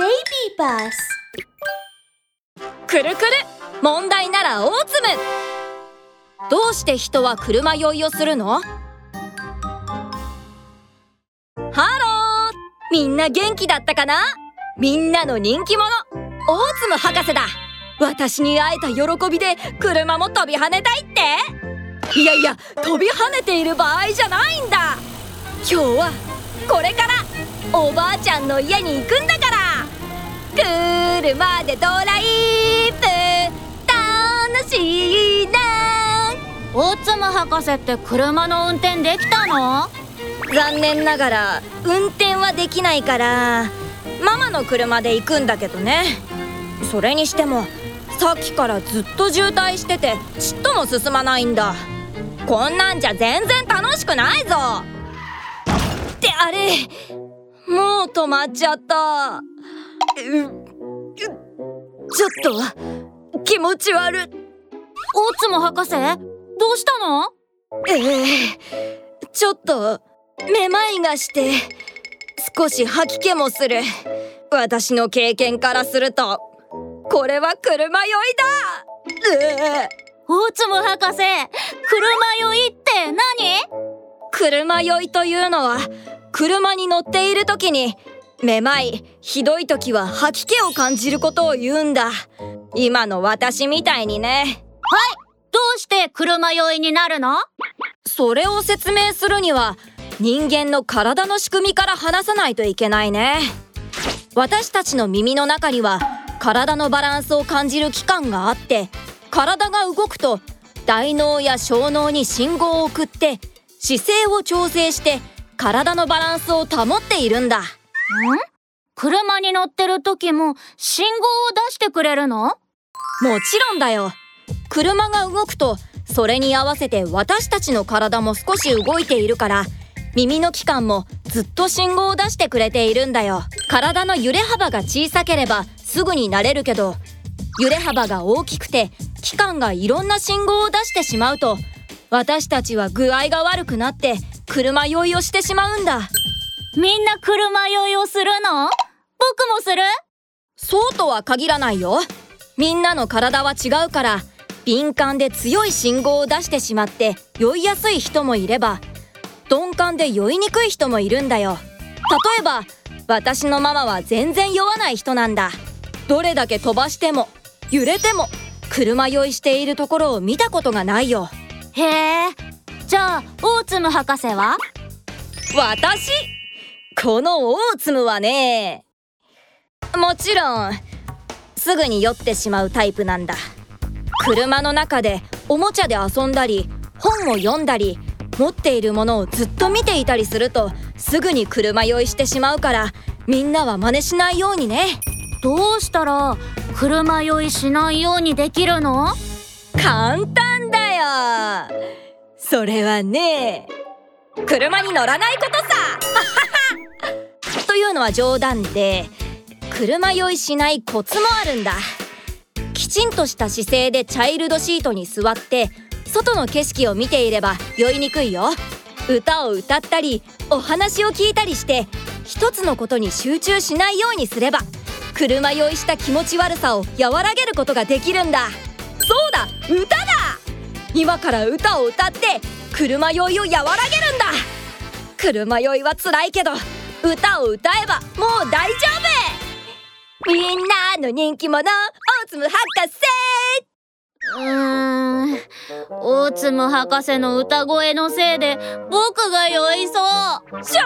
BabyBus くるくる問題ならオーツムどうして人は車酔いをするの？ハロー。みんな元気だったかな？みんなの人気者。オーツム博士だ。私に会えた喜びで車も飛び跳ねたいって。いやいや飛び跳ねている場合じゃないんだ。今日はこれから。おばあちゃんの家に行くんだから。車でドライブ楽しいな。大妻博士って車の運転できたの？残念ながら運転はできないからママの車で行くんだけどね。それにしてもさっきからずっと渋滞しててちっとも進まないんだ。こんなんじゃ全然楽しくないぞ。ってあれもう止まっちゃった。うちょっと気持ち悪大妻博士どうしたのええちょっとめまいがして少し吐き気もする私の経験からするとこれは車酔いだうえ大妻博士車酔いって何車酔いというのは車に乗っている時にめまいひどい時は吐き気を感じることを言うんだ。今の私みたいにね。どうして車酔いになるの？それを説明するには人間の体の仕組みから話さないといけないね。私たちの耳の中には体のバランスを感じる器官があって体が動くと大脳や小脳に信号を送って姿勢を調整して体のバランスを保っているんだ。ん車に乗ってる時も信号を出してくれるの？もちろんだよ。車が動くとそれに合わせて私たちの体も少し動いているから耳の器官もずっと信号を出してくれているんだよ。体の揺れ幅が小さければすぐに慣れるけど揺れ幅が大きくて器官がいろんな信号を出してしまうと私たちは具合が悪くなって車酔いをしてしまうんだ。みんな車酔いをするの？僕もする？そうとは限らないよ。みんなの体は違うから敏感で強い信号を出してしまって酔いやすい人もいれば鈍感で酔いにくい人もいるんだよ。例えば私のママは全然酔わない人なんだ。どれだけ飛ばしても揺れても車酔いしているところを見たことがないよ。へえ。じゃあ大妻博士は？私？このオーツムはね。もちろんすぐに酔ってしまうタイプなんだ。車の中でおもちゃで遊んだり本を読んだり持っているものをずっと見ていたりするとすぐに車酔いしてしまうからみんなは真似しないようにね。どうしたら車酔いしないようにできるの？簡単だよ。それはね車に乗らないことさのは冗談で車酔いしないコツもあるんだ。きちんとした姿勢でチャイルドシートに座って外の景色を見ていれば酔いにくいよ。歌を歌ったりお話を聞いたりして一つのことに集中しないようにすれば車酔いした気持ち悪さを和らげることができるんだ。そうだ歌だ！今から歌を歌って車酔いを和らげるんだ。車酔いは辛いけど歌を歌えばもう大丈夫。みんなの人気者大粒博士。うーん大妻博士の歌声のせいで僕が酔いそう。しょ